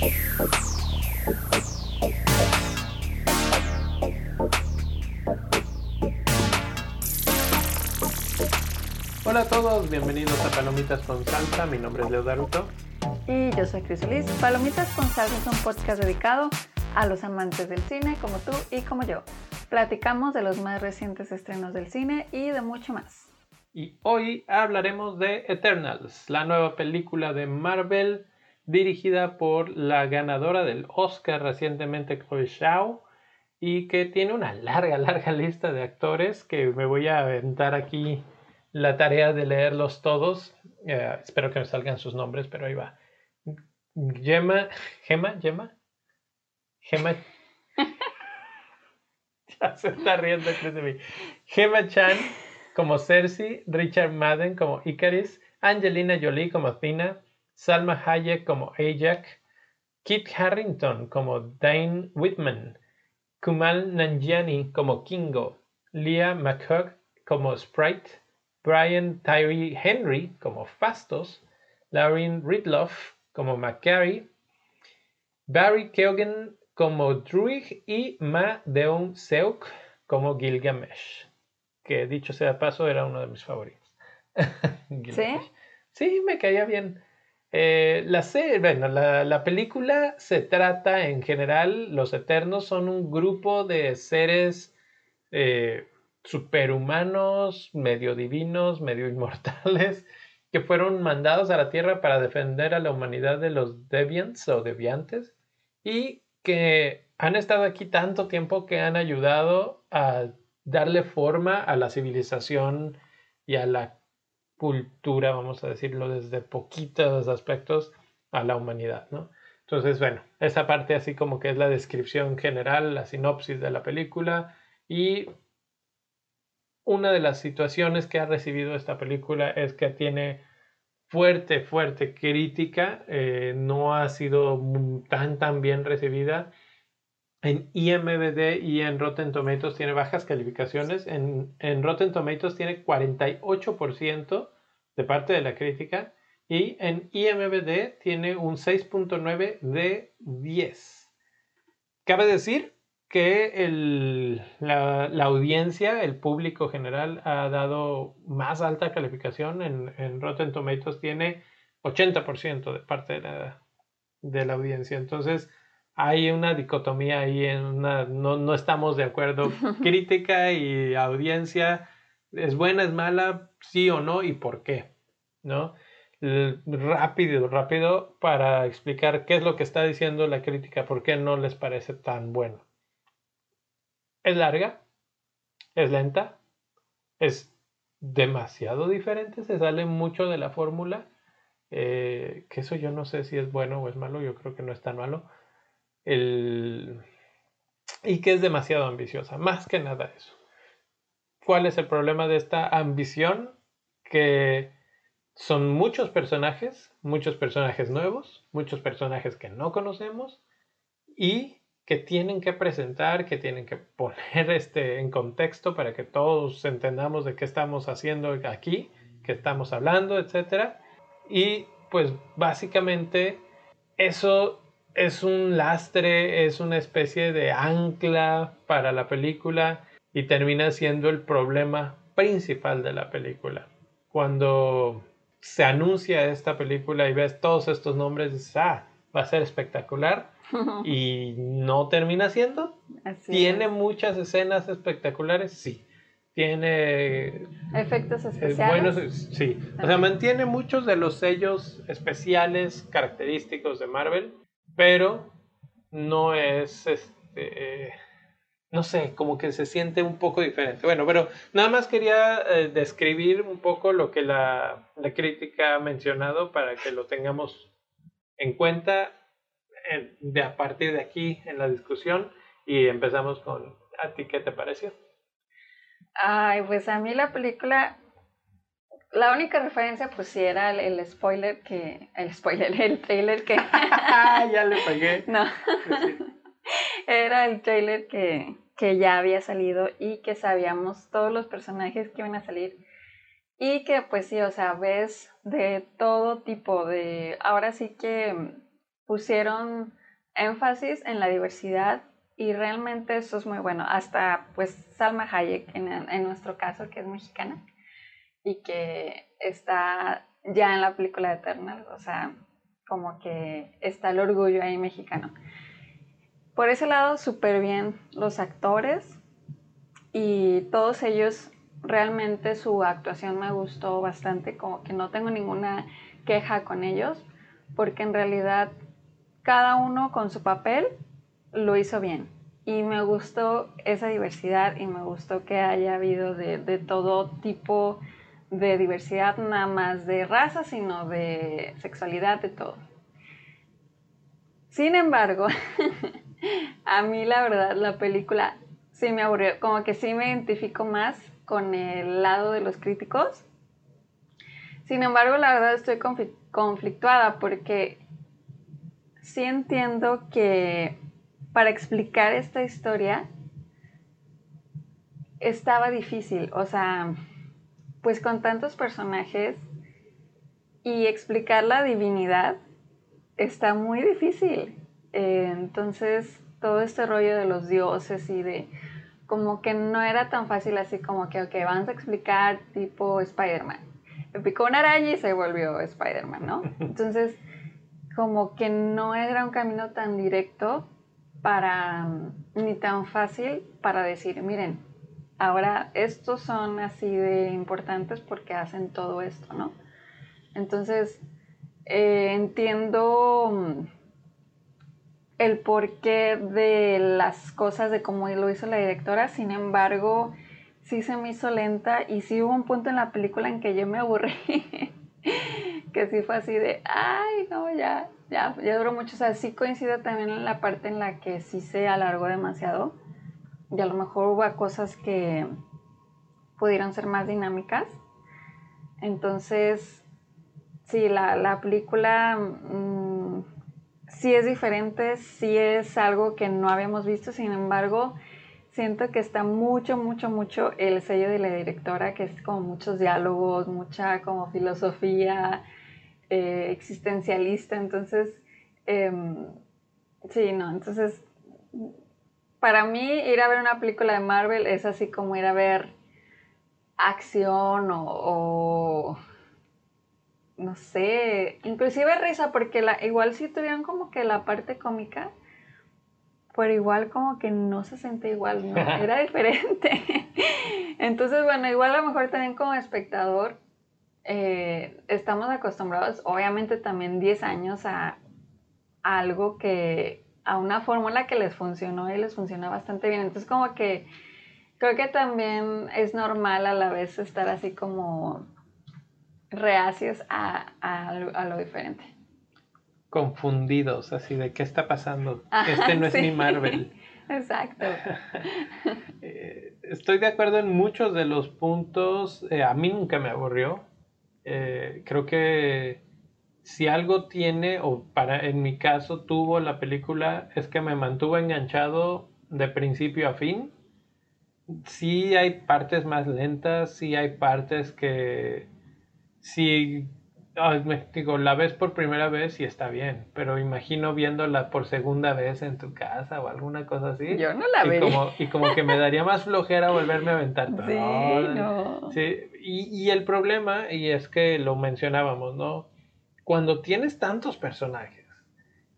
Hola a todos, bienvenidos a Palomitas con Salsa. Mi nombre es Leo Daruto. Y yo soy Cris Liz. Palomitas con Salsa es un podcast dedicado a los amantes del cine como tú y como yo. Platicamos de los más recientes estrenos del cine y de mucho más. Y hoy hablaremos de Eternals, la nueva película de Marvel dirigida por la ganadora del Oscar recientemente, Chloe Zhao, y que tiene una larga, larga lista de actores que me voy a aventar aquí la tarea de leerlos todos. Eh, espero que me salgan sus nombres, pero ahí va. Gemma, Gemma, Gemma, Gemma. ya se está riendo de mí. Gemma Chan como Cersei, Richard Madden como Icaris, Angelina Jolie como Athena, Salma Hayek como Ajax, Kit Harrington como Dane Whitman, Kumal Nanjiani como Kingo, Leah McHugh como Sprite, Brian Tyree Henry como Fastos, Lauren Ridloff como McCary, Barry Keoghan como Druig y Ma Deon Seuk como Gilgamesh, que dicho sea paso era uno de mis favoritos. ¿Sí? Sí, me caía bien. Eh, la, bueno, la, película se trata en general, los Eternos son un grupo de seres eh, superhumanos, medio divinos, medio inmortales, que fueron mandados a la Tierra para defender a la humanidad de los Deviants o Deviantes y que han estado aquí tanto tiempo que han ayudado a darle forma a la civilización y a la cultura, vamos a decirlo desde poquitos aspectos, a la humanidad, ¿no? Entonces, bueno, esa parte así como que es la descripción general, la sinopsis de la película y una de las situaciones que ha recibido esta película es que tiene fuerte, fuerte crítica, eh, no ha sido tan, tan bien recibida. En IMBD y en Rotten Tomatoes tiene bajas calificaciones. En, en Rotten Tomatoes tiene 48% de parte de la crítica. Y en IMBD tiene un 6.9 de 10. Cabe decir que el, la, audiencia, el público general, ha dado más alta calificación. En, en Rotten Tomatoes tiene 80% de parte de la, de la, audiencia. Entonces, hay una dicotomía ahí, en una, no, no estamos de acuerdo. Crítica y audiencia, ¿es buena, es mala? Sí o no y por qué, ¿no? rápido, rápido para explicar qué es lo que está diciendo la crítica, por qué no les parece tan bueno. Es larga, es lenta, es demasiado diferente, se sale mucho de la fórmula, eh, que eso yo no sé si es bueno o es malo, yo creo que no es tan malo, el... y que es demasiado ambiciosa, más que nada eso. ¿Cuál es el problema de esta ambición? Que son muchos personajes, muchos personajes nuevos, muchos personajes que no conocemos y que tienen que presentar, que tienen que poner este en contexto para que todos entendamos de qué estamos haciendo aquí, qué estamos hablando, etc. Y pues básicamente eso es un lastre, es una especie de ancla para la película y termina siendo el problema principal de la película. Cuando se anuncia esta película y ves todos estos nombres, dices, ah, va a ser espectacular y no termina siendo. Tiene muchas escenas espectaculares, sí. Tiene efectos especiales. Bueno, sí. O sea, mantiene muchos de los sellos especiales característicos de Marvel, pero no es este no sé, como que se siente un poco diferente. Bueno, pero nada más quería eh, describir un poco lo que la, la crítica ha mencionado para que lo tengamos en cuenta de a partir de aquí en la discusión y empezamos con a ti qué te pareció. Ay, pues a mí la película la única referencia pues sí era el, spoiler que el spoiler, el trailer que ya le pegué. No. era el trailer que que ya había salido y que sabíamos todos los personajes que iban a salir y que pues sí, o sea, ves de todo tipo de ahora sí que pusieron énfasis en la diversidad y realmente eso es muy bueno. Hasta pues Salma Hayek en, en nuestro caso, que es mexicana y que está ya en la película Eternal, o sea, como que está el orgullo ahí mexicano. Por ese lado, súper bien los actores y todos ellos, realmente su actuación me gustó bastante, como que no tengo ninguna queja con ellos, porque en realidad cada uno con su papel lo hizo bien. Y me gustó esa diversidad y me gustó que haya habido de, de todo tipo de diversidad, nada más de raza, sino de sexualidad, de todo. Sin embargo, a mí la verdad la película sí me aburrió, como que sí me identifico más con el lado de los críticos. Sin embargo, la verdad estoy conflictuada porque sí entiendo que para explicar esta historia estaba difícil, o sea, pues con tantos personajes y explicar la divinidad está muy difícil. Eh, entonces, todo este rollo de los dioses y de como que no era tan fácil así como que, ok, vamos a explicar tipo Spider-Man. Me picó una araña y se volvió Spider-Man, ¿no? Entonces, como que no era un camino tan directo para, ni tan fácil para decir, miren, ahora estos son así de importantes porque hacen todo esto, ¿no? Entonces, eh, entiendo el porqué de las cosas, de cómo lo hizo la directora, sin embargo, sí se me hizo lenta y sí hubo un punto en la película en que yo me aburrí, que sí fue así de, ay, no, ya, ya, ya duró mucho, o sea, sí coincido también en la parte en la que sí se alargó demasiado y a lo mejor hubo cosas que pudieron ser más dinámicas. Entonces, sí, la, la película... Mm, sí es diferente, sí es algo que no habíamos visto, sin embargo, siento que está mucho, mucho, mucho el sello de la directora, que es como muchos diálogos, mucha como filosofía eh, existencialista, entonces, em, sí, no, entonces, para mí ir a ver una película de Marvel es así como ir a ver acción o no sé, inclusive risa, porque la, igual sí tuvieron como que la parte cómica, pero igual como que no se sentía igual, ¿no? Era diferente. Entonces, bueno, igual a lo mejor también como espectador eh, estamos acostumbrados, obviamente también 10 años a, a algo que, a una fórmula que les funcionó y les funciona bastante bien. Entonces, como que creo que también es normal a la vez estar así como reacios a, lo, diferente. Confundidos, así de qué está pasando. este no es mi Marvel. Exacto. Eh, estoy de acuerdo en muchos de los puntos. Eh, a mí nunca me aburrió. Eh, creo que si algo tiene, o para en mi caso tuvo la película, es que me mantuvo enganchado de principio a fin. Sí hay partes más lentas, sí hay partes que si digo, la ves por primera vez y está bien, pero imagino viéndola por segunda vez en tu casa o alguna cosa así. Yo no la veo. Y como que me daría más flojera volverme a aventar Sí, no. Sí, y, y el problema, y es que lo mencionábamos, ¿no? Cuando tienes tantos personajes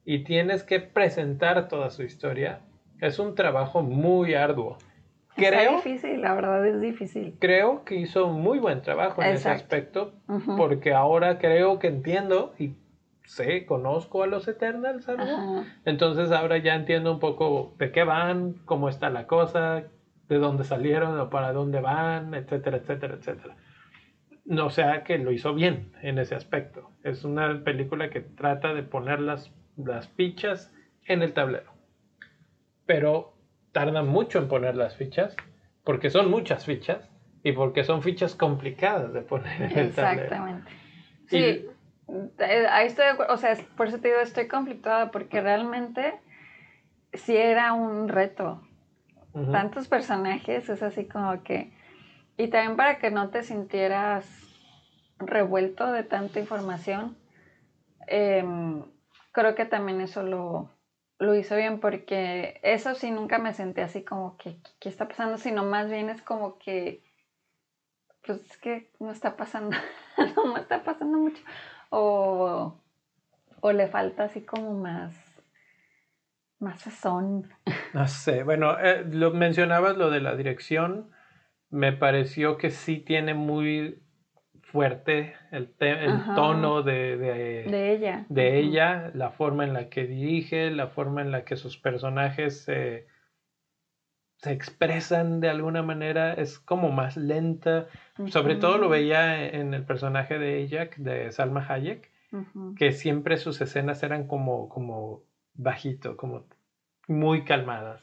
y tienes que presentar toda su historia, es un trabajo muy arduo. Creo, es difícil, la verdad es difícil. Creo que hizo muy buen trabajo en ese aspecto, porque ahora creo que entiendo y sé, conozco a los Eternals, algo. Entonces ahora ya entiendo un poco de qué van, cómo está la cosa, de dónde salieron o para dónde van, etcétera, etcétera, etcétera. No sea que lo hizo bien en ese aspecto. Es una película que trata de poner las, las fichas en el tablero. Pero tardan mucho en poner las fichas, porque son muchas fichas y porque son fichas complicadas de poner en el tablero. Exactamente. Sí, eh, ahí estoy o sea, por eso te digo, estoy conflictuada, porque realmente sí era un reto. Tantos personajes, es así como que... Y también para que no te sintieras revuelto de tanta información, em, creo que también eso lo, lo hizo bien porque eso sí nunca me sentí así como que, ¿qué está pasando? Sino más bien es como que, pues es que no está pasando, no me está pasando mucho. O, o le falta así como más, más sazón. No sé, bueno, eh, lo mencionabas lo de la dirección, me pareció que sí tiene muy fuerte el, el tono de, de, ella. De ella, la forma en la que dirige, la forma en la que sus personajes se, se expresan de alguna manera, es como más lenta. Sobre todo lo veía en el personaje de ella, de Salma Hayek, que siempre sus escenas eran como, como bajito, como muy calmadas.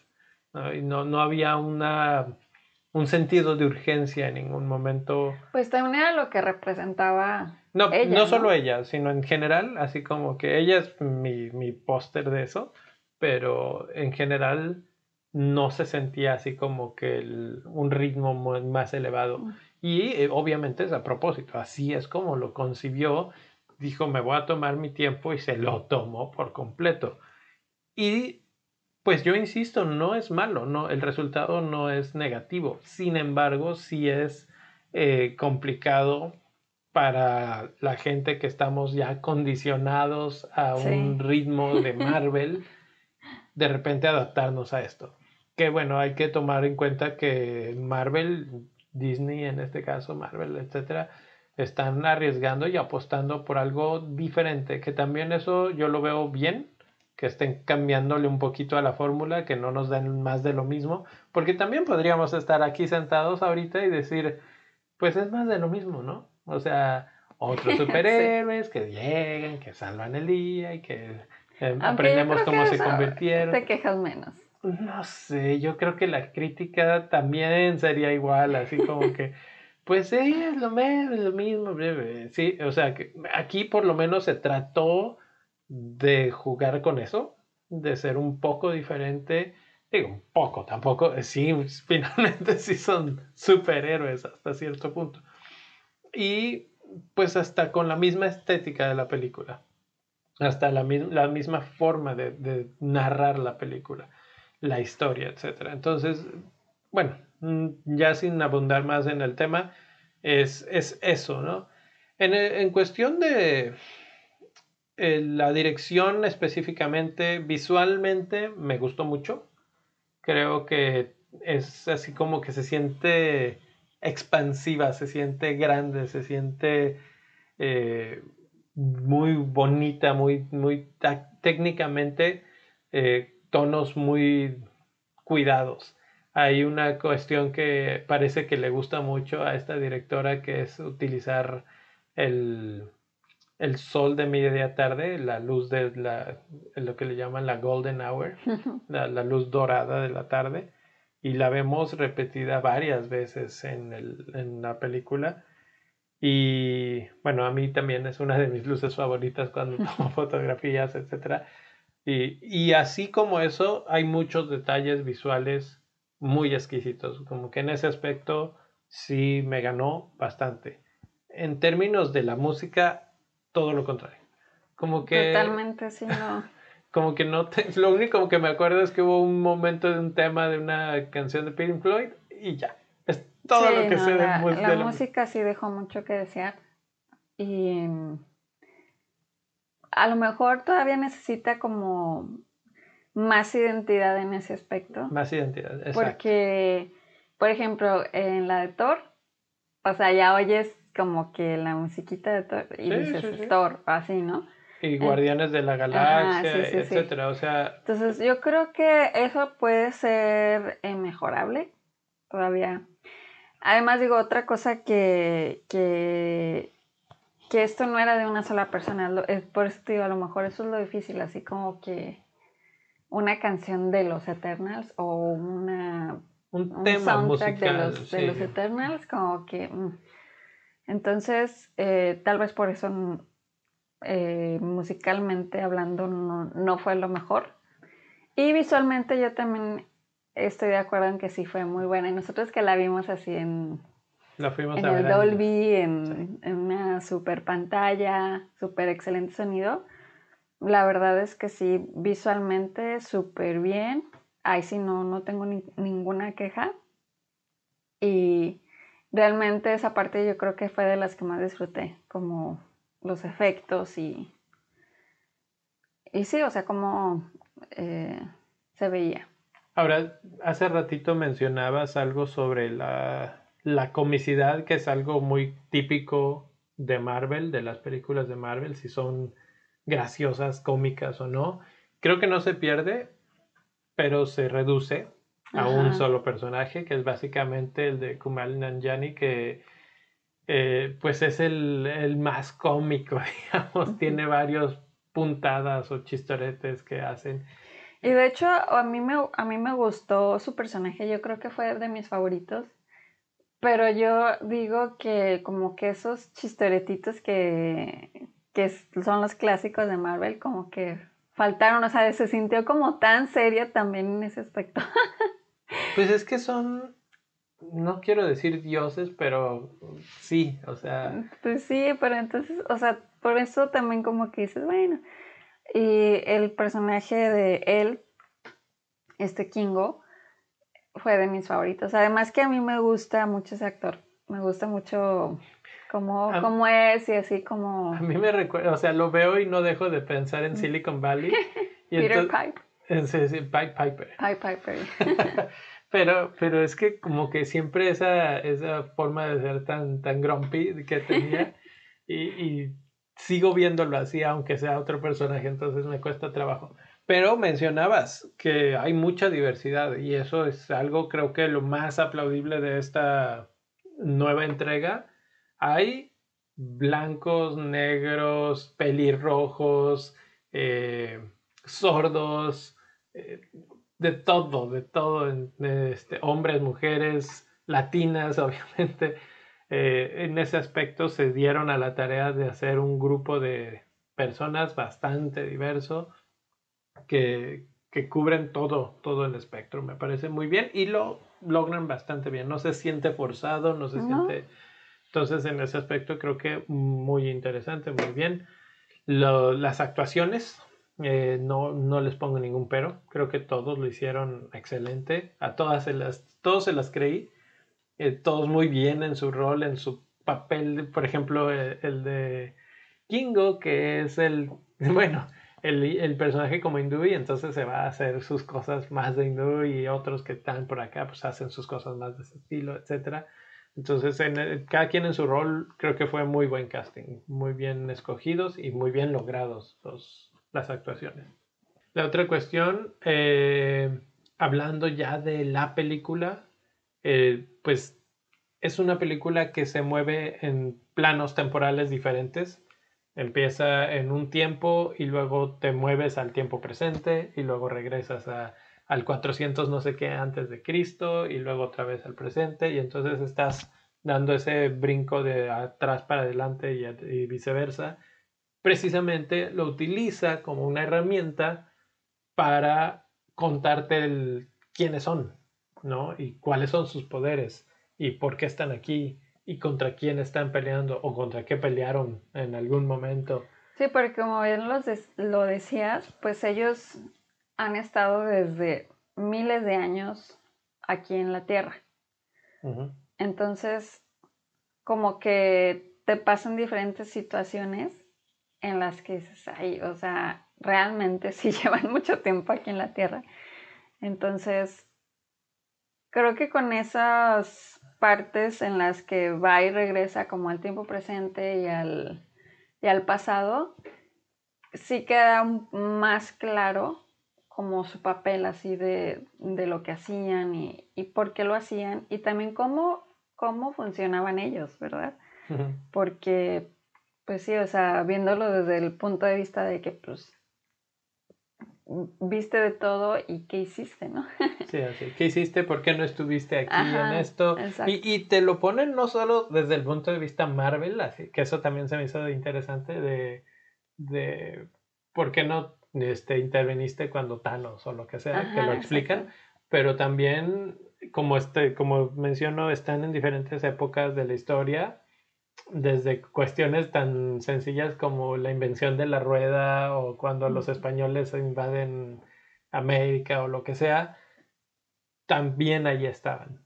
no, no había una un sentido de urgencia en ningún momento. Pues también era lo que representaba. No, no solo ella, sino en general, así como que ella es mi, mi póster de eso, pero en general no se sentía así como que un ritmo más elevado. Mm. Y eh, obviamente es a propósito, así es como lo concibió, dijo me voy a tomar mi tiempo y se lo tomó por completo. Y pues yo insisto, no es malo, no, el resultado no es negativo. Sin embargo, sí es eh, complicado para la gente que estamos ya condicionados a un ritmo de Marvel, de repente adaptarnos a esto. Que bueno, hay que tomar en cuenta que Marvel, Disney en este caso, Marvel, etcétera, están arriesgando y apostando por algo diferente, que también eso yo lo veo bien, que estén cambiándole un poquito a la fórmula, que no nos den más de lo mismo, porque también podríamos estar aquí sentados ahorita y decir, pues es más de lo mismo, ¿no? O sea, otros superhéroes que llegan, que salvan el día y que eh, aprendemos cómo se convirtieron. Te quejas menos. No sé, yo creo que la crítica también sería igual, así como que, pues sí, es lo mismo, es lo mismo, sí, o sea, que aquí por lo menos se trató de jugar con eso, de ser un poco diferente. Digo, un poco, tampoco, sí, finalmente sí son superhéroes hasta cierto punto. Y pues hasta con la misma estética de la película, hasta la, la misma forma de, de, narrar la película, la historia, etc. Entonces, bueno, mm, ya sin abundar más en el tema, es, es eso, ¿no? En, en cuestión de, eh, la dirección específicamente, visualmente, me gustó mucho. Creo que es así como que se siente expansiva, se siente grande, se siente eh, muy bonita, muy, muy técnicamente, eh, tonos muy cuidados. Hay una cuestión que parece que le gusta mucho a esta directora, que es utilizar el, el sol de media tarde, la luz de la, lo que le llaman la golden hour, la, luz dorada de la tarde, y la vemos repetida varias veces en, el, en, la película. Y bueno, a mí también es una de mis luces favoritas cuando tomo fotografías, etc. Y, y así como eso, hay muchos detalles visuales muy exquisitos, como que en ese aspecto sí me ganó bastante. En términos de la música, todo lo contrario. Como que... Totalmente, sí, no. Como que no te... Lo único que me acuerdo es que hubo un momento de un tema de una canción de Pink Floyd y ya. Es todo lo que sé de, la, la música sí dejó mucho que desear. Y a lo mejor todavía necesita como más identidad en ese aspecto. Más identidad, exacto. Porque, por ejemplo, en la de Thor, o sea, ya oyes como que la musiquita de Thor y dices Thor, así, ¿no? Y Guardianes de la Galaxia, etcétera, o sea... Entonces yo creo que eso puede ser eh, mejorable todavía. Además digo, otra cosa que, que, que esto no era de una sola persona, es por eso te digo, a lo mejor eso es lo difícil, así como que una canción de los Eternals o una... Un, tema musical, de los, de los Eternals, como que... Mm, entonces, eh, tal vez por eso mm, eh, musicalmente hablando no, fue lo mejor. Y visualmente yo también estoy de acuerdo en que sí fue muy buena. Y nosotros que la vimos así en, en el Dolby, en, una super pantalla, super excelente sonido, la verdad es que sí, visualmente súper bien. Ahí sí no, no tengo ninguna queja. Y realmente esa parte yo creo que fue de las que más disfruté, como los efectos y... Y sí, o sea, como eh, se veía. Ahora, hace ratito mencionabas algo sobre la, la comicidad, que es algo muy típico de Marvel, de las películas de Marvel, si son graciosas, cómicas o no. Creo que no se pierde, pero se reduce a un solo personaje, que es básicamente el de Kumal Nanjani, que eh, pues es el, más cómico, digamos, tiene varios puntadas o chistoretes que hacen. Y de hecho, a mí, me, a mí me gustó su personaje, yo creo que fue de mis favoritos. Pero yo digo que como que esos chistoretitos que, que son los clásicos de Marvel, como que faltaron, o sea, se sintió como tan seria también en ese aspecto. Pues es que son, no quiero decir dioses, pero sí, o sea. Pues sí, pero entonces, o sea, por eso también como que dices, bueno. Y el personaje de él, este Kingo, fue de mis favoritos. Además que a mí me gusta mucho ese actor. Me gusta mucho cómo, cómo es y así como... A mí me recuerda, o sea, lo veo y no dejo de pensar en Silicon Valley. Peter Pipe. Sí, sí, Pipe Piper. Pipe Piper. pero, pero es que como que siempre esa, esa forma de ser tan, tan grumpy que tenía y, y sigo viéndolo así, aunque sea otro personaje, entonces me cuesta trabajo. Pero mencionabas que hay mucha diversidad y eso es algo creo que lo más aplaudible de esta nueva entrega. Hay blancos, negros, pelirrojos, eh, sordos, eh, de todo, de todo, este, hombres, mujeres, latinas, obviamente. Eh, en ese aspecto se dieron a la tarea de hacer un grupo de personas bastante diverso que, cubren todo, todo el espectro. Me parece muy bien y lo logran bastante bien. No se siente forzado, no se siente... Entonces, en ese aspecto creo que muy interesante, muy bien. las actuaciones, eh, no, no les pongo ningún pero. Creo que todos lo hicieron excelente. A todas se las, todos se las creí. Eh, todos muy bien en su rol, en su papel. Por ejemplo, el, el de Kingo, que es el, bueno, el, personaje como hindú y entonces se va a hacer sus cosas más de hindú y otros que están por acá pues hacen sus cosas más de ese estilo, etc. Entonces en cada quien en su rol creo que fue muy buen casting, muy bien escogidos y muy bien logrados los, las actuaciones. La otra cuestión, eh, hablando ya de la película, eh, pues es una película que se mueve en planos temporales diferentes Empieza en un tiempo y luego te mueves al tiempo presente y luego regresas al 400 no sé qué antes de Cristo y luego otra vez al presente y entonces estás dando ese brinco de atrás para adelante y, viceversa. Precisamente lo utiliza como una herramienta para contarte el, quiénes son, ¿no? Y cuáles son sus poderes y por qué están aquí y contra quién están peleando o contra qué pelearon en algún momento. Sí, porque como bien lo decías, pues ellos han estado desde miles de años aquí en la Tierra. Entonces, como que te pasan diferentes situaciones en las que dices, ay, o sea, realmente sí llevan mucho tiempo aquí en la Tierra. Entonces, creo que con esas partes en las que va y regresa como al tiempo presente y al, y al pasado, sí queda más claro como su papel así de, lo que hacían y, por qué lo hacían y también cómo, cómo funcionaban ellos, ¿verdad? Porque, pues sí, o sea, viéndolo desde el punto de vista de que pues viste de todo y qué hiciste, ¿no? sí, así. ¿Qué hiciste? ¿Por qué no estuviste aquí en esto? Y, y, te lo ponen no solo desde el punto de vista Marvel, así que eso también se me hizo interesante de, de por qué no este, interveniste cuando Thanos o lo que sea, que lo explican, pero también como este, como menciono, están en diferentes épocas de la historia desde cuestiones tan sencillas como la invención de la rueda o cuando los españoles invaden América o lo que sea, también allí estaban.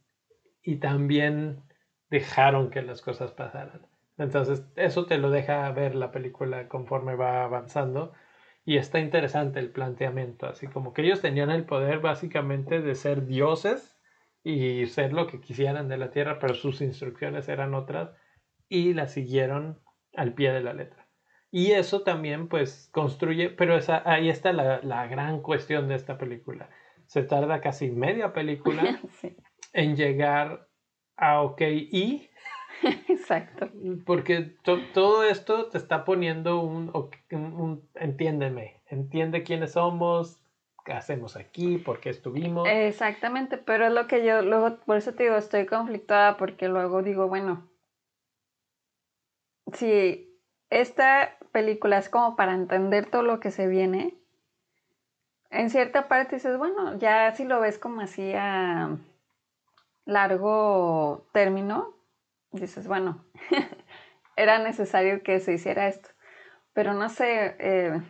Y también dejaron que las cosas pasaran. Entonces, eso te lo deja ver la película conforme va avanzando. Y está interesante el planteamiento, así como que ellos tenían el poder básicamente de ser dioses y ser lo que quisieran de la tierra, pero sus instrucciones eran otras y las siguieron al pie de la letra. Y eso también pues construye, pero esa, ahí está la, la gran cuestión de esta película. Se tarda casi media película en llegar a OK y Exacto. Porque todo esto te está poniendo un, un, entiéndeme, entiende quiénes somos, qué hacemos aquí, por qué estuvimos. Exactamente, pero es lo que yo luego, por eso te digo, estoy conflictada porque luego digo, bueno, si esta película es como para entender todo lo que se viene, en cierta parte dices, bueno, ya si lo ves como así a largo término, dices, bueno, era necesario que se hiciera esto. Pero no sé. Eh,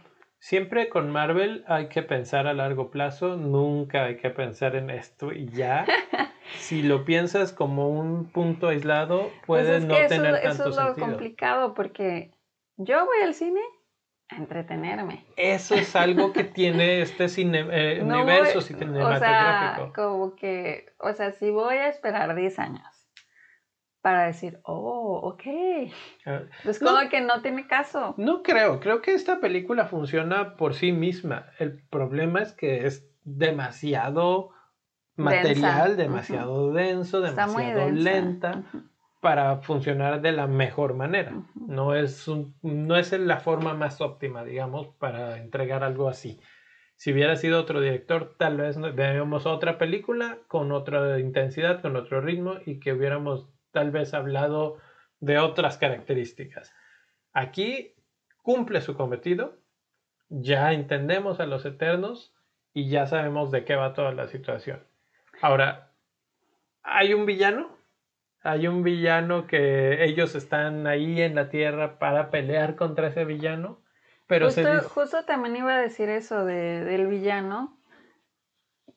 Siempre con Marvel hay que pensar a largo plazo, nunca hay que pensar en esto y ya. si lo piensas como un punto aislado, pues puede no tener tanto Eso es lo complicado porque yo voy al cine a entretenerme. Eso es algo que tiene este cine, eh, universo cinematográfico. O sea, como que, o sea, si voy a esperar 10 años para decir, oh, ok. Ah, pues como que no tiene caso. No creo, creo que esta película funciona por sí misma. El problema es que es demasiado material, demasiado denso, demasiado lenta para funcionar de la mejor manera. No es, no es la forma más óptima, digamos, para entregar algo así. Si hubiera sido otro director, tal vez veríamos otra película con otra intensidad, con otro ritmo y que hubiéramos tal vez hablado de otras características. Aquí cumple su cometido, ya entendemos a los eternos y ya sabemos de qué va toda la situación. Ahora, ¿hay un villano? Hay un villano que ellos están ahí en la tierra para pelear contra ese villano. Pero justo, también iba a decir eso del villano,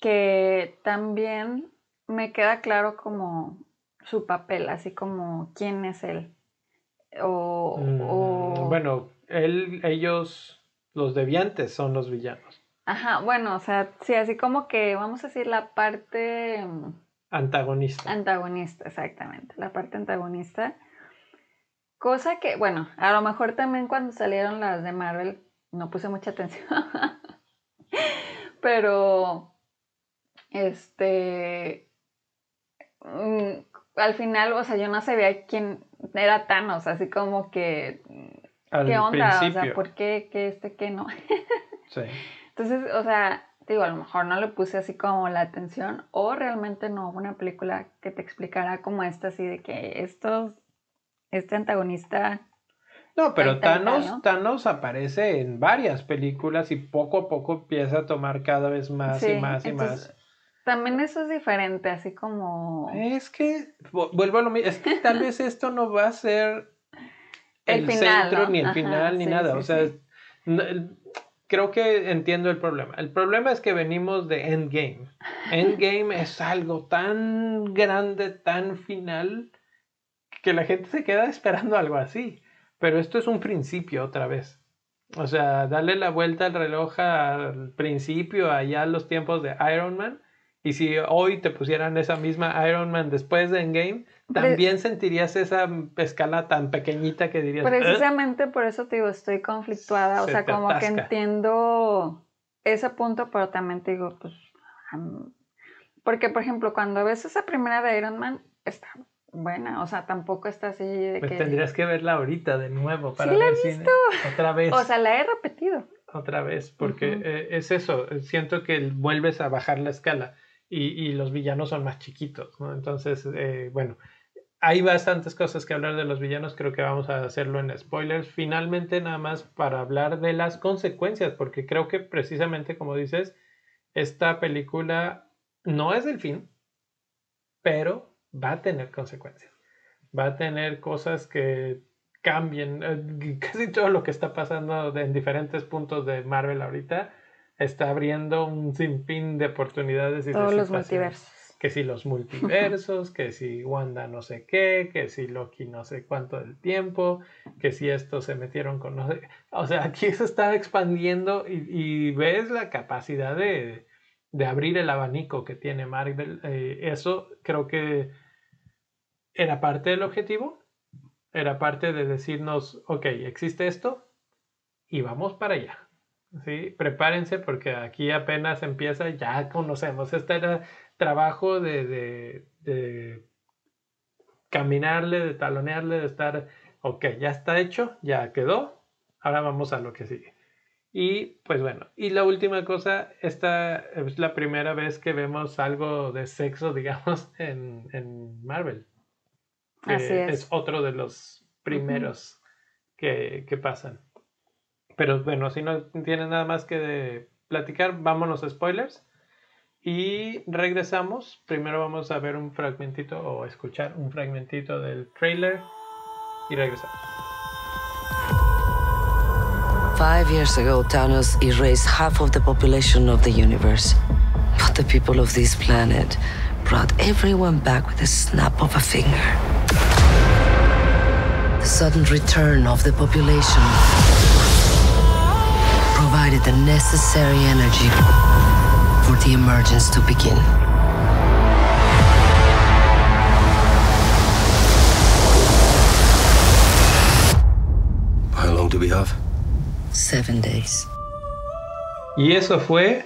que también me queda claro como su papel, así como quién es él. O, mm, Bueno, él, ellos, los deviantes son los villanos. Ajá, bueno, o sea, sí, así como que vamos a decir la parte... Mm, antagonista. Antagonista, exactamente, la parte antagonista. Cosa que, bueno, a lo mejor también cuando salieron las de Marvel no puse mucha atención. Pero, este, mm, al final, o sea, yo no sabía quién era Thanos, así como que, ¿qué onda? O sea, ¿por qué, qué este, qué no? sí. Entonces, o sea, digo, a lo mejor no le puse así como la atención o realmente no hubo una película que te explicara como esta, así de que estos, este antagonista... No, pero Thanos, Thanos aparece en varias películas y poco a poco empieza a tomar cada vez más y más y más también eso es diferente, así como... Es que, vuelvo a lo mismo, es que tal vez esto no va a ser el, centro, ni el final, ni nada. o sea, creo que entiendo el problema. El problema es que venimos de Endgame. Endgame es algo tan grande, tan final, que la gente se queda esperando algo así. Pero esto es un principio otra vez. O sea, darle la vuelta al reloj al principio, allá a los tiempos de Iron Man, y si hoy te pusieran esa misma Iron Man después de Endgame, también sentirías esa escala tan pequeñita que dirías. Precisamente por eso te digo, estoy conflictuada. o sea, como que entiendo ese punto, pero también te digo, pues. porque, por ejemplo, cuando ves esa primera de Iron Man, está buena. O sea, tampoco está así de pues tendrías que verla ahorita de nuevo para ver si otra vez. O sea, la he repetido. Otra vez, porque eh, es eso. Siento que vuelves a bajar la escala y, los villanos son más chiquitos. Entonces, eh, bueno, hay bastantes cosas que hablar de los villanos, creo que vamos a hacerlo en spoilers. Finalmente, nada más para hablar de las consecuencias, porque creo que precisamente como dices, esta película no es el fin, pero va a tener consecuencias. Va a tener cosas que cambien. Eh, casi todo lo que está pasando en diferentes puntos de Marvel ahorita está abriendo un sinfín de oportunidades y Todos los multiversos. Que si los multiversos, que si Wanda no sé qué, que si Loki no sé cuánto del tiempo, que si estos se metieron con... O sea, aquí se está expandiendo y, ves la capacidad de, abrir el abanico que tiene Marvel. Eh, eso creo que era parte del objetivo, era parte de decirnos, ok, existe esto y vamos para allá. ¿Sí? Prepárense porque aquí apenas empieza, ya conocemos. Este era trabajo de, de, caminarle, de talonearle, de estar, ok, ya está hecho, ya quedó, ahora vamos a lo que sigue. Y pues bueno, y la última cosa, esta es la primera vez que vemos algo de sexo, digamos, en, en Marvel. Así es. es. otro de los primeros que, que pasan. Pero bueno, si no tienes nada más que platicar, vámonos a spoilers. Y regresamos. Primero vamos a ver un fragmentito o escuchar un fragmentito del trailer. Y regresamos. Five years ago, Thanos erased half of the population of the universe. But the people of this planet brought everyone back with a snap of a finger. The sudden return of the population provided the necessary energy for the emergence to begin. How long do we have? Seven days. Y eso fue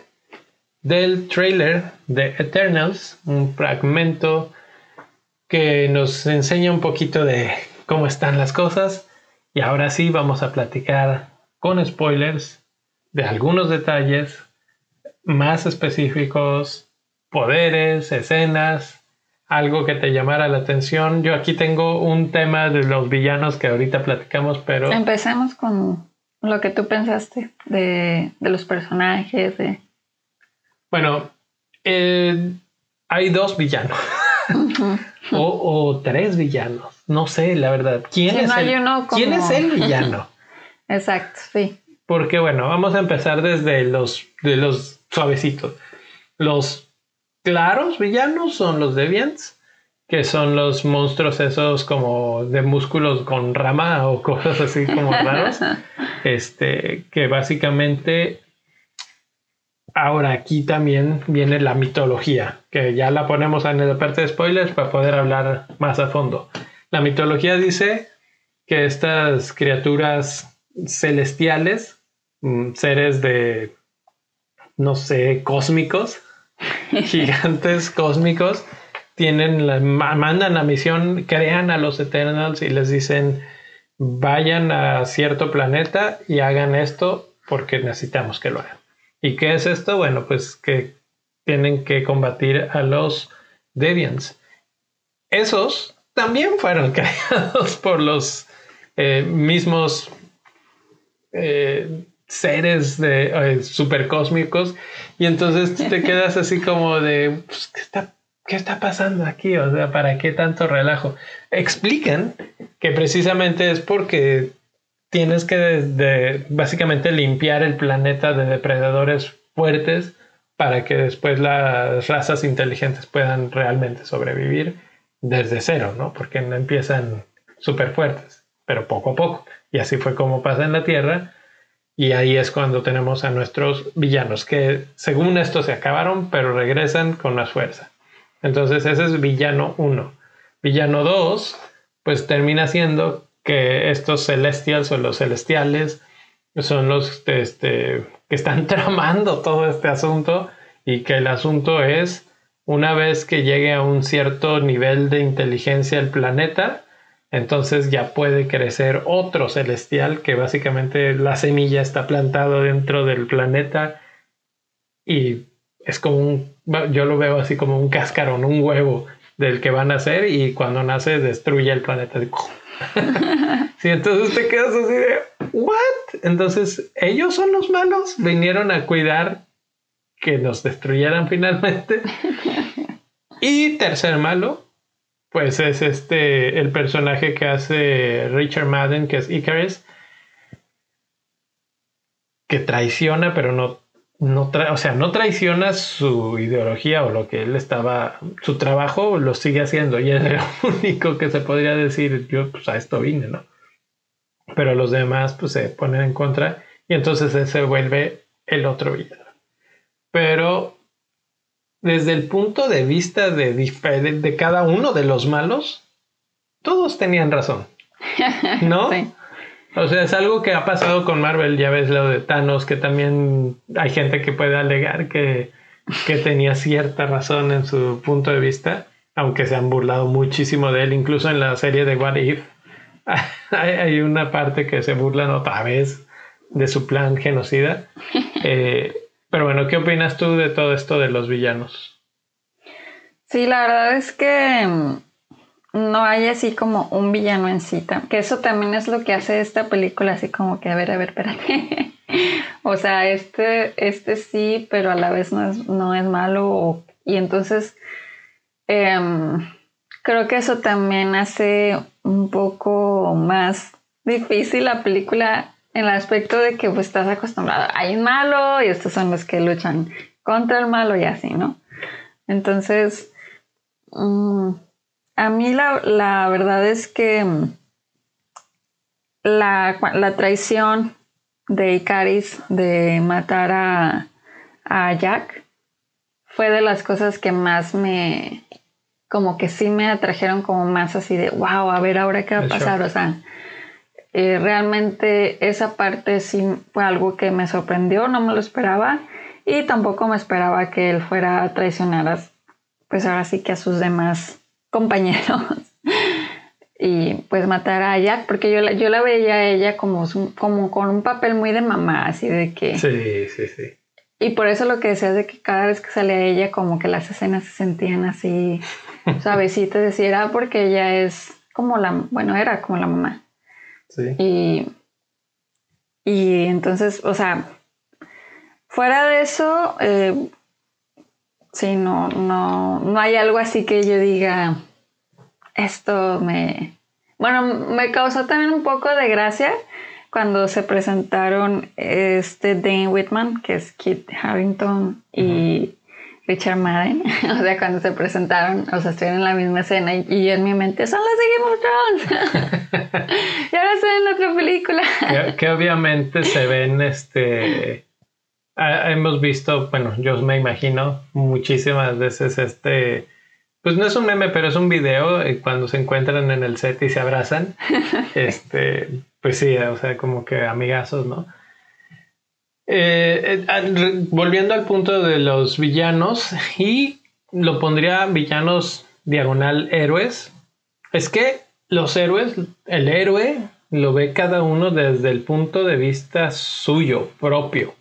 del trailer de Eternals, un fragmento que nos enseña un poquito de cómo están las cosas. Y ahora sí vamos a platicar con spoilers de algunos detalles más específicos, poderes, escenas, algo que te llamara la atención. Yo aquí tengo un tema de los villanos que ahorita platicamos, pero... Empecemos con lo que tú pensaste de, los personajes. De... Bueno, eh, hay dos villanos. o, tres villanos. No sé, la verdad. ¿Quién, es, el, ¿quién es el villano? Exacto, sí. Porque bueno, vamos a empezar desde los, de los suavecitos. Los claros villanos son los Deviants, que son los monstruos esos como de músculos con rama o cosas así como raros. este, que básicamente ahora aquí también viene la mitología, que ya la ponemos en la parte de spoilers para poder hablar más a fondo. La mitología dice que estas criaturas celestiales seres de, no sé, cósmicos, gigantes cósmicos, tienen la, mandan la misión, crean a los Eternals y les dicen, vayan a cierto planeta y hagan esto porque necesitamos que lo hagan. ¿Y qué es esto? Bueno, pues que tienen que combatir a los Deviants. Esos también fueron creados por los eh, mismos eh, seres de eh, super cósmicos y entonces te quedas así como de pues, ¿qué, está, ¿qué está pasando aquí? O sea, ¿para qué tanto relajo? Explican que precisamente es porque tienes que básicamente limpiar el planeta de depredadores fuertes para que después las razas inteligentes puedan realmente sobrevivir desde cero, ¿no? Porque no empiezan súper fuertes, pero poco a poco. Y así fue como pasa en la Tierra y ahí es cuando tenemos a nuestros villanos, que según esto se acabaron, pero regresan con más fuerza. Entonces ese es villano 1. Villano 2, pues termina siendo que estos celestials o los celestiales son los este, que están tramando todo este asunto y que el asunto es, una vez que llegue a un cierto nivel de inteligencia el planeta, entonces ya puede crecer otro celestial que básicamente la semilla está plantada dentro del planeta y es como un, yo lo veo así como un cascarón, un huevo del que va a nacer y cuando nace destruye el planeta. sí, entonces te quedas así de, ¿what? Entonces, ellos son los malos, vinieron a cuidar que nos destruyeran finalmente. Y tercer malo, pues es este, el personaje que hace Richard Madden, que es Icarus, que traiciona, pero no, no o sea, no traiciona su ideología o lo que él estaba, su trabajo lo sigue haciendo y es el único que se podría decir, yo pues a esto vine, ¿no? Pero los demás pues se ponen en contra y entonces él se vuelve el otro villano. Pero desde el punto de vista de, de cada uno de los malos, todos tenían razón. ¿No? O sea, es algo que ha pasado con Marvel, ya ves lo de Thanos, que también hay gente que puede alegar que, que tenía cierta razón en su punto de vista, aunque se han burlado muchísimo de él, incluso en la serie de What If. hay una parte que se burlan otra vez de su plan genocida. Eh, pero bueno, ¿qué opinas tú de todo esto de los villanos? Sí, la verdad es que mm, no hay así como un villano en sí, que eso también es lo que hace esta película, así como que, a ver, a ver, espérate. o sea, este, este sí, pero a la vez no es, no es malo. y entonces, em, creo que eso también hace un poco más difícil la película en el aspecto de que pues estás acostumbrado, hay un malo y estos son los que luchan contra el malo y así, ¿no? Entonces, mm, a mí la, verdad es que mm, la, traición de Icaris de matar a, a Jack fue de las cosas que más me, como que sí me atrajeron como más así de, wow, a ver ahora qué va a pasar, o sea, eh, realmente esa parte sí fue algo que me sorprendió, no me lo esperaba y tampoco me esperaba que él fuera a traicionar pues ahora sí que a sus demás compañeros y pues matar a Jack, porque yo la, yo la veía a ella como, como con un papel muy de mamá, así de que... Sí, sí, sí. Y por eso lo que decía de que cada vez que salía ella como que las escenas se sentían así suavecitas, decía, era porque ella es como la, bueno, era como la mamá. Y, y entonces, o sea, fuera de eso, eh, sí, no, no, no hay algo así que yo diga, esto me... Bueno, me causó también un poco de gracia cuando se presentaron este Dane Whitman, que es Kit Harrington, y Richard Madden, o sea, cuando se presentaron, o sea, estuvieron en la misma escena y, yo en mi mente, son las de Game of Thrones. y ahora estoy en otra película. que, obviamente se ven, este, hemos visto, bueno, yo me imagino muchísimas veces este, pues no es un meme, pero es un video eh, cuando se encuentran en el set y se abrazan. este, pues sí, o sea, como que amigazos, ¿no? Eh, eh, volviendo al punto de los villanos, y lo pondría villanos diagonal héroes, es que los héroes, el héroe lo ve cada uno desde el punto de vista suyo, propio,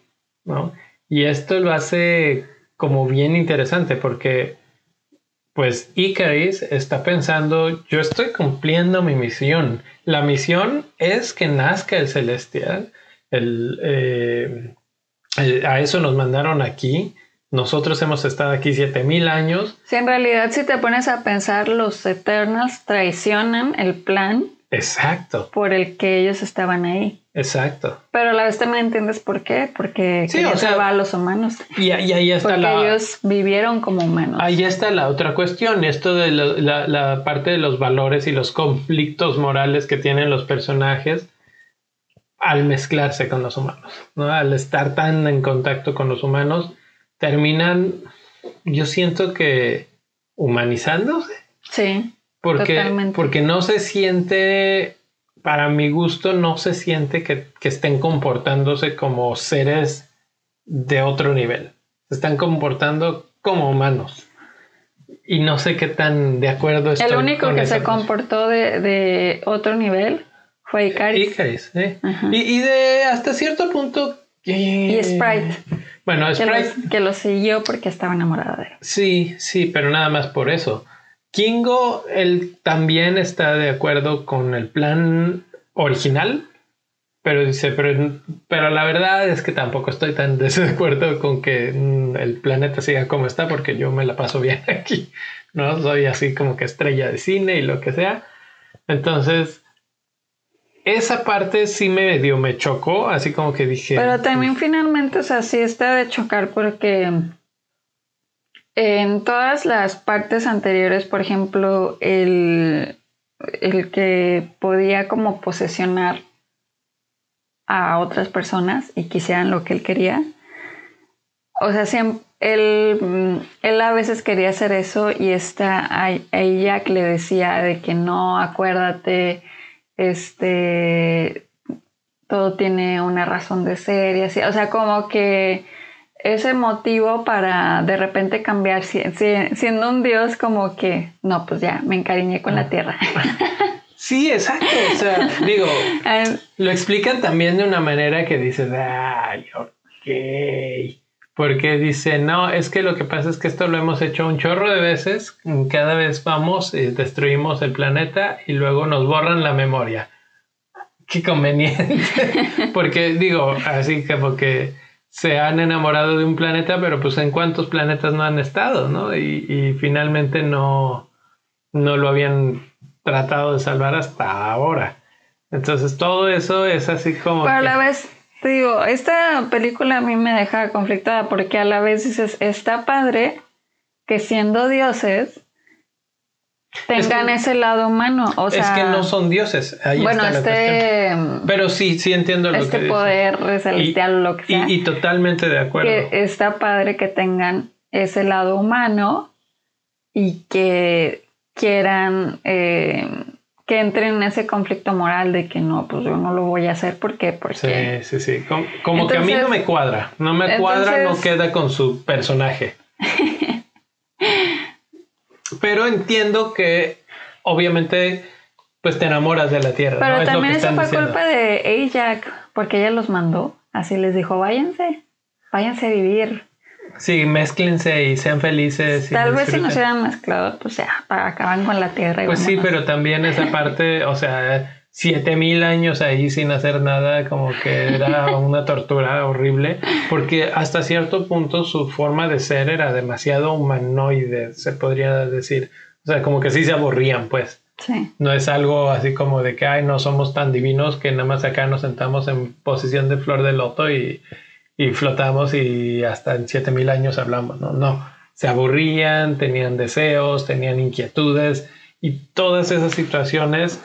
¿no? Y esto lo hace como bien interesante porque pues Icaris está pensando, yo estoy cumpliendo mi misión. La misión es que nazca el celestial, el, eh, a eso nos mandaron aquí. Nosotros hemos estado aquí 7000 años. Si en realidad si te pones a pensar, los Eternals traicionan el plan. Exacto. Por el que ellos estaban ahí. Exacto. Pero a la vez también entiendes por qué, porque sí, o a los humanos. Y, ahí está porque ellos vivieron como humanos. Ahí está la otra cuestión, esto de la, la, parte de los valores y los conflictos morales que tienen los personajes al mezclarse con los humanos, ¿no? Al estar tan en contacto con los humanos, terminan, yo siento que humanizándose. Sí. Porque, porque no se siente, para mi gusto, no se siente que, que estén comportándose como seres de otro nivel. Se están comportando como humanos. Y no sé qué tan de acuerdo estoy. El único que se comportó de, de otro nivel fue Icaris. Icaris, y, de hasta cierto punto. y Sprite. Bueno, Sprite. Que lo, siguió porque estaba enamorada de él. Sí, sí, pero nada más por eso. Kingo, él también está de acuerdo con el plan original, Pero dice, pero, pero la verdad es que tampoco estoy tan desacuerdo con que mm, el planeta siga como está porque yo me la paso bien aquí. No soy así como que estrella de cine y lo que sea. Entonces, esa parte sí me dio, me chocó, así como que dije. Pero también finalmente, o sea, sí está de chocar porque en todas las partes anteriores, por ejemplo, el, el que podía como posesionar a otras personas y quisieran lo que él quería. O sea, siempre, él, él a veces quería hacer eso y esta, a, ella le decía de que no, acuérdate, este, todo tiene una razón de ser y así. O sea, como que ese motivo para de repente cambiar, siendo un dios como que, no, pues ya, me encariñé con la tierra. Sí, exacto. O sea, digo, lo explican también de una manera que dices, ay, ok. Porque dice, no, es que lo que pasa es que esto lo hemos hecho un chorro de veces. Cada vez vamos y destruimos el planeta y luego nos borran la memoria. Qué conveniente. Porque digo, así como que se han enamorado de un planeta, pero pues en cuántos planetas no han estado, ¿no? Y, y finalmente no, no lo habían tratado de salvar hasta ahora. Entonces todo eso es así como... Pero a la vez, te digo, esta película a mí me deja conflictada porque a la vez dices, está padre que siendo dioses tengan ese lado humano. O sea, es que no son dioses. Ahí bueno, este. Pero sí, sí entiendo lo este que poder celestial, lo que sea. Y, totalmente de acuerdo. Que está padre que tengan ese lado humano y que quieran eh, que entren en ese conflicto moral de que no, pues yo no lo voy a hacer porque... porque... Sí, sí, sí. Como, que a mí no me cuadra. No me cuadra, no queda con su personaje. Pero entiendo que obviamente pues te enamoras de la tierra. Pero también eso fue culpa de Ajax, porque ella los mandó. Así les dijo, váyanse, váyanse a vivir. Sí, mezclense y sean felices. Tal vez si no se hubieran mezclado, pues ya, para acabar con la tierra. pues sí, pero también esa parte, o sea, siete mil años ahí sin hacer nada, como que era una tortura horrible, porque hasta cierto punto su forma de ser era demasiado humanoide, se podría decir. O sea, como que sí se aburrían, pues. Sí. No es algo así como de que, ay, no somos tan divinos que nada más acá nos sentamos en posición de flor de loto y y flotamos y hasta en 7000 años hablamos, ¿no? No, se aburrían, tenían deseos, tenían inquietudes y todas esas situaciones,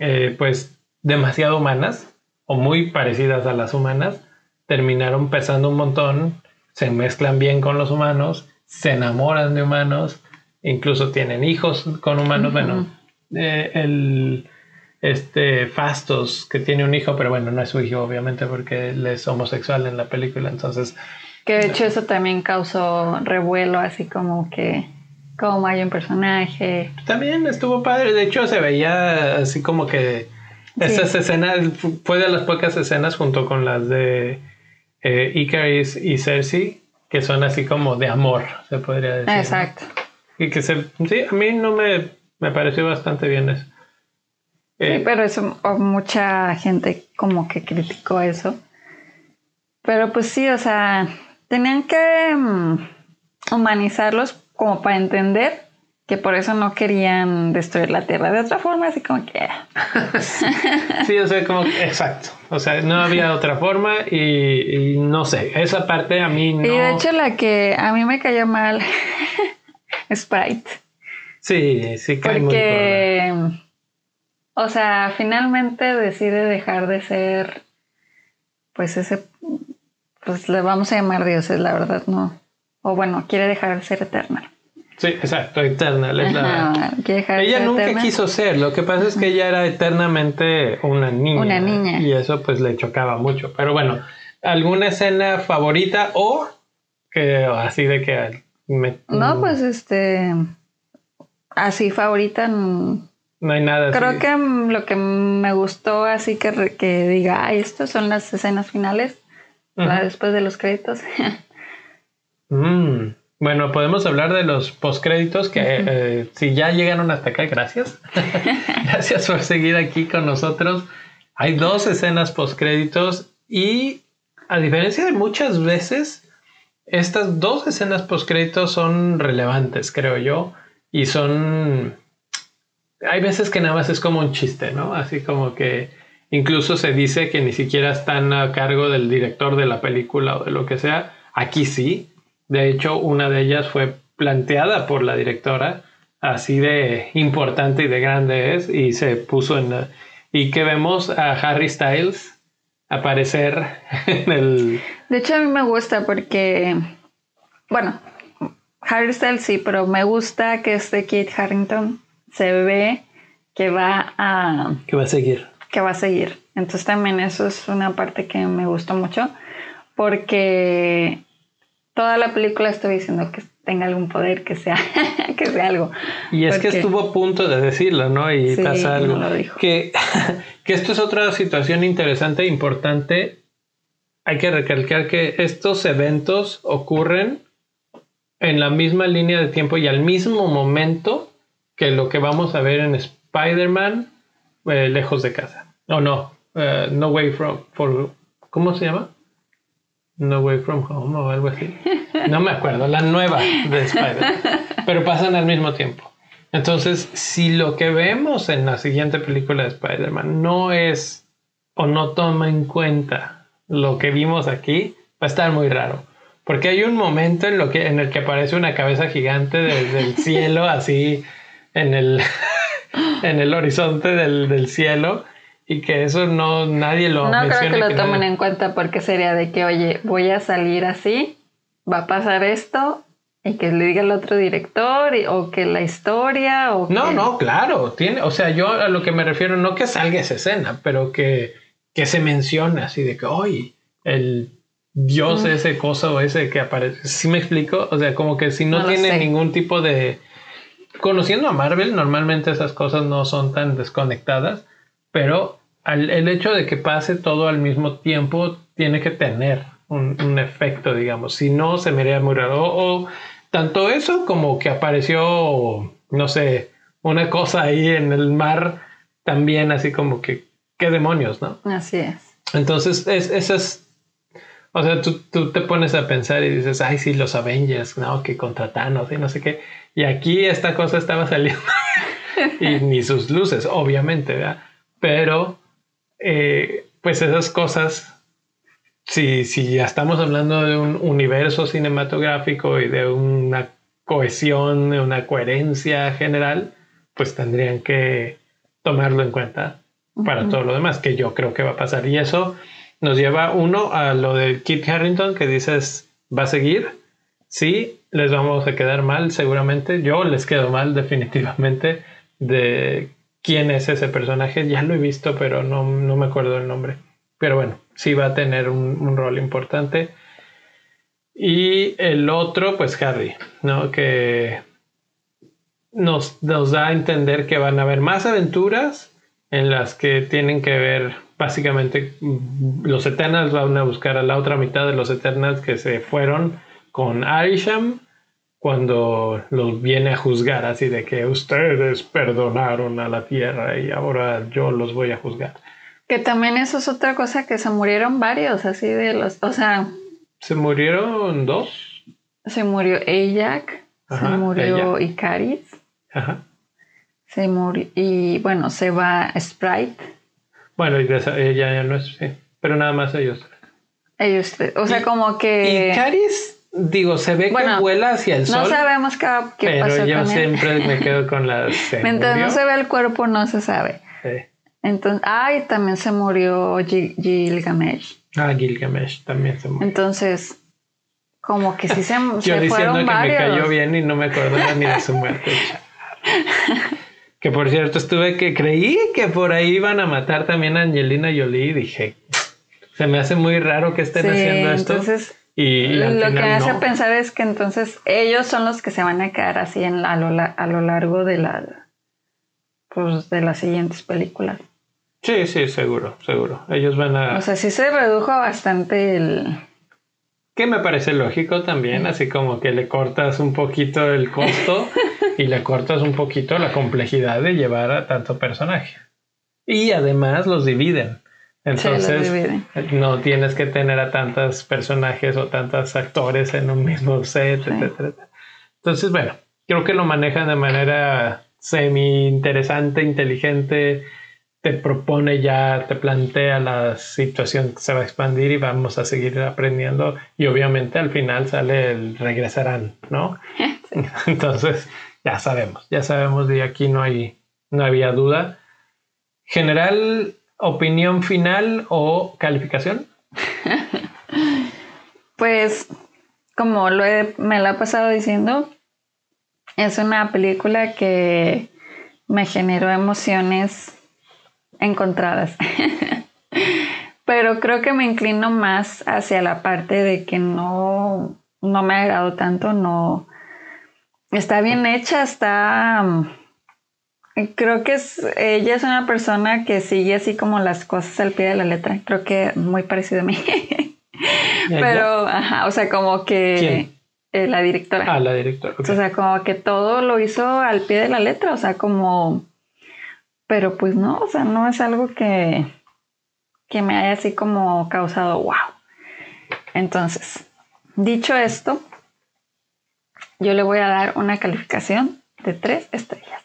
eh, pues demasiado humanas o muy parecidas a las humanas, terminaron pesando un montón, se mezclan bien con los humanos, se enamoran de humanos, incluso tienen hijos con humanos. Bueno, eh, el, este Fastos, que tiene un hijo, pero bueno, no es su hijo, obviamente, porque él es homosexual en la película, entonces... Que de hecho eso también causó revuelo, así como que como hay un personaje. También estuvo padre, de hecho se veía así como que esas escenas, fue de las pocas escenas junto con las de eh, Icaris y Cersei, que son así como de amor, se podría decir. Exacto. Y que se, sí, a mí no me, me pareció bastante bien eso. Sí, eh, pero eso, mucha gente como que criticó eso. Pero pues sí, o sea, tenían que mm, humanizarlos como para entender que por eso no querían destruir la Tierra. De otra forma, así como que... sí, o sea, como... Exacto. O sea, no había otra forma y, no sé, esa parte a mí no... Y de hecho la que a mí me cayó mal Sprite. Sí, sí cae Porque... O sea, finalmente decide dejar de ser, pues ese, pues le vamos a llamar dioses, la verdad, no. O bueno, quiere dejar de ser eterna. Sí, exacto, eterna. ella nunca quiso ser, lo que pasa es que ella era eternamente una niña. Una niña. Y eso pues le chocaba mucho. Pero bueno, ¿alguna escena favorita o que así de que... No, pues este... Así favorita... No hay nada. Creo que lo que me gustó así que, que diga, ay, estas son las escenas finales, después de los créditos. Mm. Bueno, podemos hablar de los postcréditos que eh, si ya llegaron hasta acá, gracias. gracias por seguir aquí con nosotros. Hay dos escenas postcréditos y a diferencia de muchas veces, estas dos escenas postcréditos son relevantes, creo yo, y son... Hay veces que nada más es como un chiste, ¿no? Así como que incluso se dice que ni siquiera están a cargo del director de la película o de lo que sea. Aquí sí. De hecho, una de ellas fue planteada por la directora, así de importante y de grande es, y se puso en... y que vemos a Harry Styles aparecer en el... De hecho, a mí me gusta porque, bueno, Harry Styles sí, pero me gusta que este Kit Harrington se ve que va a... Que va a seguir. Que va a seguir. Entonces también eso es una parte que me gustó mucho porque toda la película estoy diciendo que tenga algún poder, que sea, que sea algo. Y es que estuvo a punto de decirlo, ¿no? Y pasa algo. Que, que esto es otra situación interesante e importante. Hay que recalcar que estos eventos ocurren en la misma línea de tiempo y al mismo momento que lo que vamos a ver en Spider-Man eh, lejos de casa. O no, eh, No Way From, for, ¿cómo se llama? No Way From Home o algo así. No me acuerdo, la nueva de Spider-Man. Pero pasan al mismo tiempo. Entonces, si lo que vemos en la siguiente película de Spider-Man no es o no toma en cuenta lo que vimos aquí, va a estar muy raro. Porque hay un momento en, lo que, en el que aparece una cabeza gigante desde el cielo, así en el, en el horizonte del, del cielo y que eso no nadie lo no creo que lo tomen en cuenta porque sería de que oye voy a salir así va a pasar esto y que le diga el otro director o que la historia o no no claro tiene o sea yo a lo que me refiero no que salga esa escena pero que que se mencione así de que hoy el dios ese cosa o ese que aparece ¿sí me explico o sea como que si no, tiene ningún tipo de conociendo a Marvel normalmente esas cosas no son tan desconectadas pero el hecho de que pase todo al mismo tiempo tiene que tener un, efecto, digamos. Si no, se me haría muy raro. O, tanto eso como que apareció, no sé, una cosa ahí en el mar también, así como que, ¿qué demonios, no? Así es. Entonces, es, eso es. O sea, tú, tú, te pones a pensar y dices, ay, sí, los Avengers, no, que contra Thanos y no sé qué. Y aquí esta cosa estaba saliendo. y ni sus luces, obviamente, ¿verdad? Pero, eh, pues esas cosas, si, si ya estamos hablando de un universo cinematográfico y de una cohesión, de una coherencia general, pues tendrían que tomarlo en cuenta para todo lo demás, que yo creo que va a pasar. Y eso nos lleva uno a lo de Kit Harrington, que dices, va a seguir. Sí, les vamos a quedar mal, seguramente. Yo les quedo mal, definitivamente, de quién es ese personaje. Ya lo he visto, pero no, me acuerdo el nombre. Pero bueno, sí va a tener un, rol importante. Y el otro, pues Harry, ¿no? Que nos, nos da a entender que van a haber más aventuras en las que tienen que ver básicamente los Eternals van a buscar a la otra mitad de los Eternals que se fueron con Arisham cuando los viene a juzgar, así de que ustedes perdonaron a la tierra y ahora yo los voy a juzgar. Que también eso es otra cosa, que se murieron varios, así de los, o sea... ¿Se murieron dos? Se murió Ajax, se murió Icaris. Ajá. Se murió, y bueno, se va Sprite. Bueno, y ella ya no es, sí, pero nada más ellos. Ellos, o sea, como que... Icaris Digo, se ve que vuela hacia el sol. No sabemos qué, qué pero pasó yo siempre me quedo con la. Mientras no se ve el cuerpo, no se sabe. Entonces, ay, también se murió Gilgamesh. Ah, Gilgamesh también se murió. Entonces, como que sí se, yo se diciendo que me cayó bien y no me acuerdo ni de su muerte. que por cierto, estuve que creí que por ahí iban a matar también a Angelina Jolie y dije, se me hace muy raro que estén haciendo esto. Entonces, y lo que me hace pensar es que entonces ellos son los que se van a quedar así en a, lo, a lo largo de la pues, de las siguientes películas. Sí, sí, seguro, seguro. Ellos van a. O sea, sí se redujo bastante el. Que me parece lógico también, así como que le cortas un poquito el costo y le cortas un poquito la complejidad de llevar a tanto personaje. Y además los dividen. Entonces, dividen. no tienes que tener a tantos personajes o tantos actores en un mismo set, Sí. etcétera. Entonces, bueno, creo que lo manejan de manera semi interesante, inteligente, te propone ya, te plantea la situación que se va a expandir y vamos a seguir aprendiendo y obviamente al final sale el regresarán, ¿no? Entonces, ya sabemos, ya sabemos y aquí no hay, no había duda. General, opinión final o calificación. Pues, como lo he- me la he pasado diciendo, es una película que me generó emociones encontradas. Pero creo que me inclino más hacia la parte de que no, no me ha agradado tanto, no está bien hecha, está mm, creo que es ella es una persona que sigue así como las cosas al pie de la letra. Creo que muy parecido a mí. Pero, ajá, o sea, como que ¿Quién? eh, la directora. Ah, la directora. O sea, como que todo lo hizo al pie de la letra, o sea, como... Pero pues no, o sea, no es algo que, que me haya así como causado wow. Entonces, dicho esto, yo le voy a dar una calificación de tres estrellas.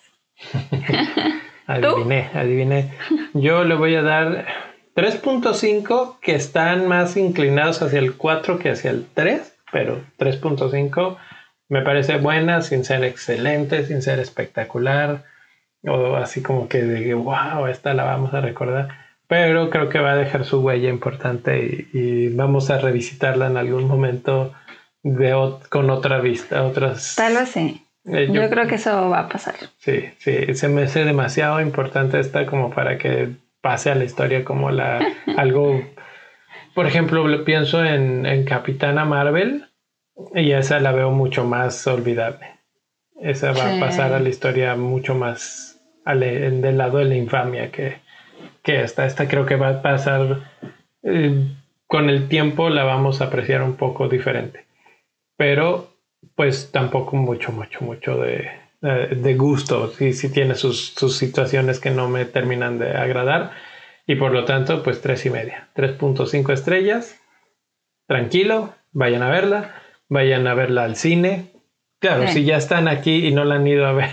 Adiviné, adiviné. Yo le voy a dar 3.5 que están más inclinados hacia el 4 que hacia el 3, pero 3.5 me parece buena sin ser excelente, sin ser espectacular o así como que de wow, esta la vamos a recordar. Pero creo que va a dejar su huella importante y, y vamos a revisitarla en algún momento de ot- con otra vista, otras. Tal vez sí. eh, Yo, creo que eso va a pasar. Sí, sí, se me hace demasiado importante esta como para que pase a la historia como la algo. Por ejemplo, lo pienso en, en Capitana Marvel y esa la veo mucho más olvidable. Esa va Sí. a pasar a la historia mucho más al- del lado de la infamia que, que esta. Esta creo que va a pasar eh, con el tiempo la vamos a apreciar un poco diferente. Pero pues tampoco mucho, mucho, mucho de, de, de gusto. Sí, sí tiene sus, sus situaciones que no me terminan de agradar. Y por lo tanto, pues tres y media. 3.5 estrellas. Tranquilo, vayan a verla. Vayan a verla al cine. Claro, Sí. si ya están aquí y no la han ido a ver,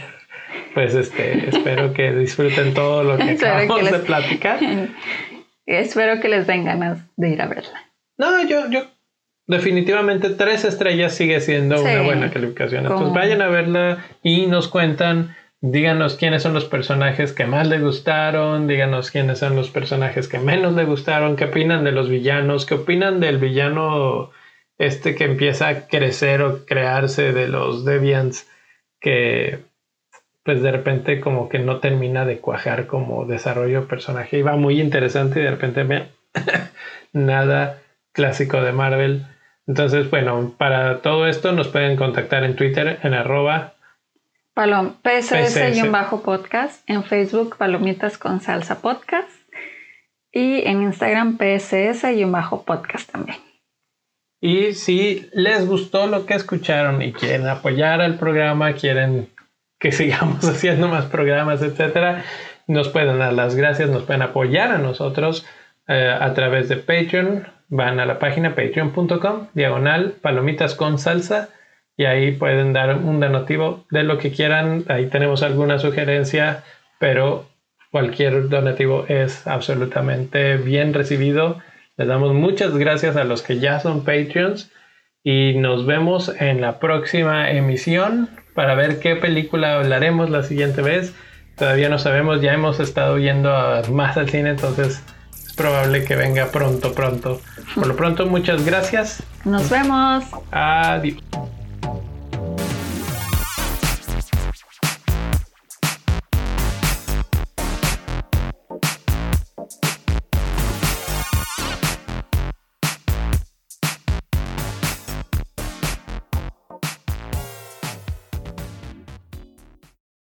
pues este, espero que disfruten todo lo que acabamos de platicar. Espero que les den ganas de ir a verla. No, yo, yo definitivamente tres estrellas sigue siendo una buena calificación. Entonces Como- vayan a verla y nos cuentan, díganos quiénes son los personajes que más les gustaron, díganos quiénes son los personajes que menos les gustaron, qué opinan de los villanos, qué opinan del villano este que empieza a crecer o crearse de los Deviants que pues de repente como que no termina de cuajar como desarrollo de personaje y va muy interesante y de repente me nada clásico de Marvel. Entonces, bueno, para todo esto nos pueden contactar en Twitter en arroba Palom PSS. PSS-podcast, en Facebook Palomitas con Salsa Podcast y en Instagram PSS-podcast también. y si les gustó lo que escucharon y quieren apoyar al programa, quieren que sigamos haciendo más programas, etcétera, nos pueden dar las gracias, nos pueden apoyar a nosotros eh, a través de Patreon. Van a la página patreon.com, diagonal, palomitas con salsa, y ahí pueden dar un donativo de lo que quieran. Ahí tenemos alguna sugerencia, pero cualquier donativo es absolutamente bien recibido. Les damos muchas gracias a los que ya son Patreons y nos vemos en la próxima emisión para ver qué película hablaremos la siguiente vez. Todavía no sabemos, ya hemos estado yendo a- más al cine, entonces es probable que venga pronto, pronto. Por lo pronto, muchas gracias. Nos vemos. Adiós.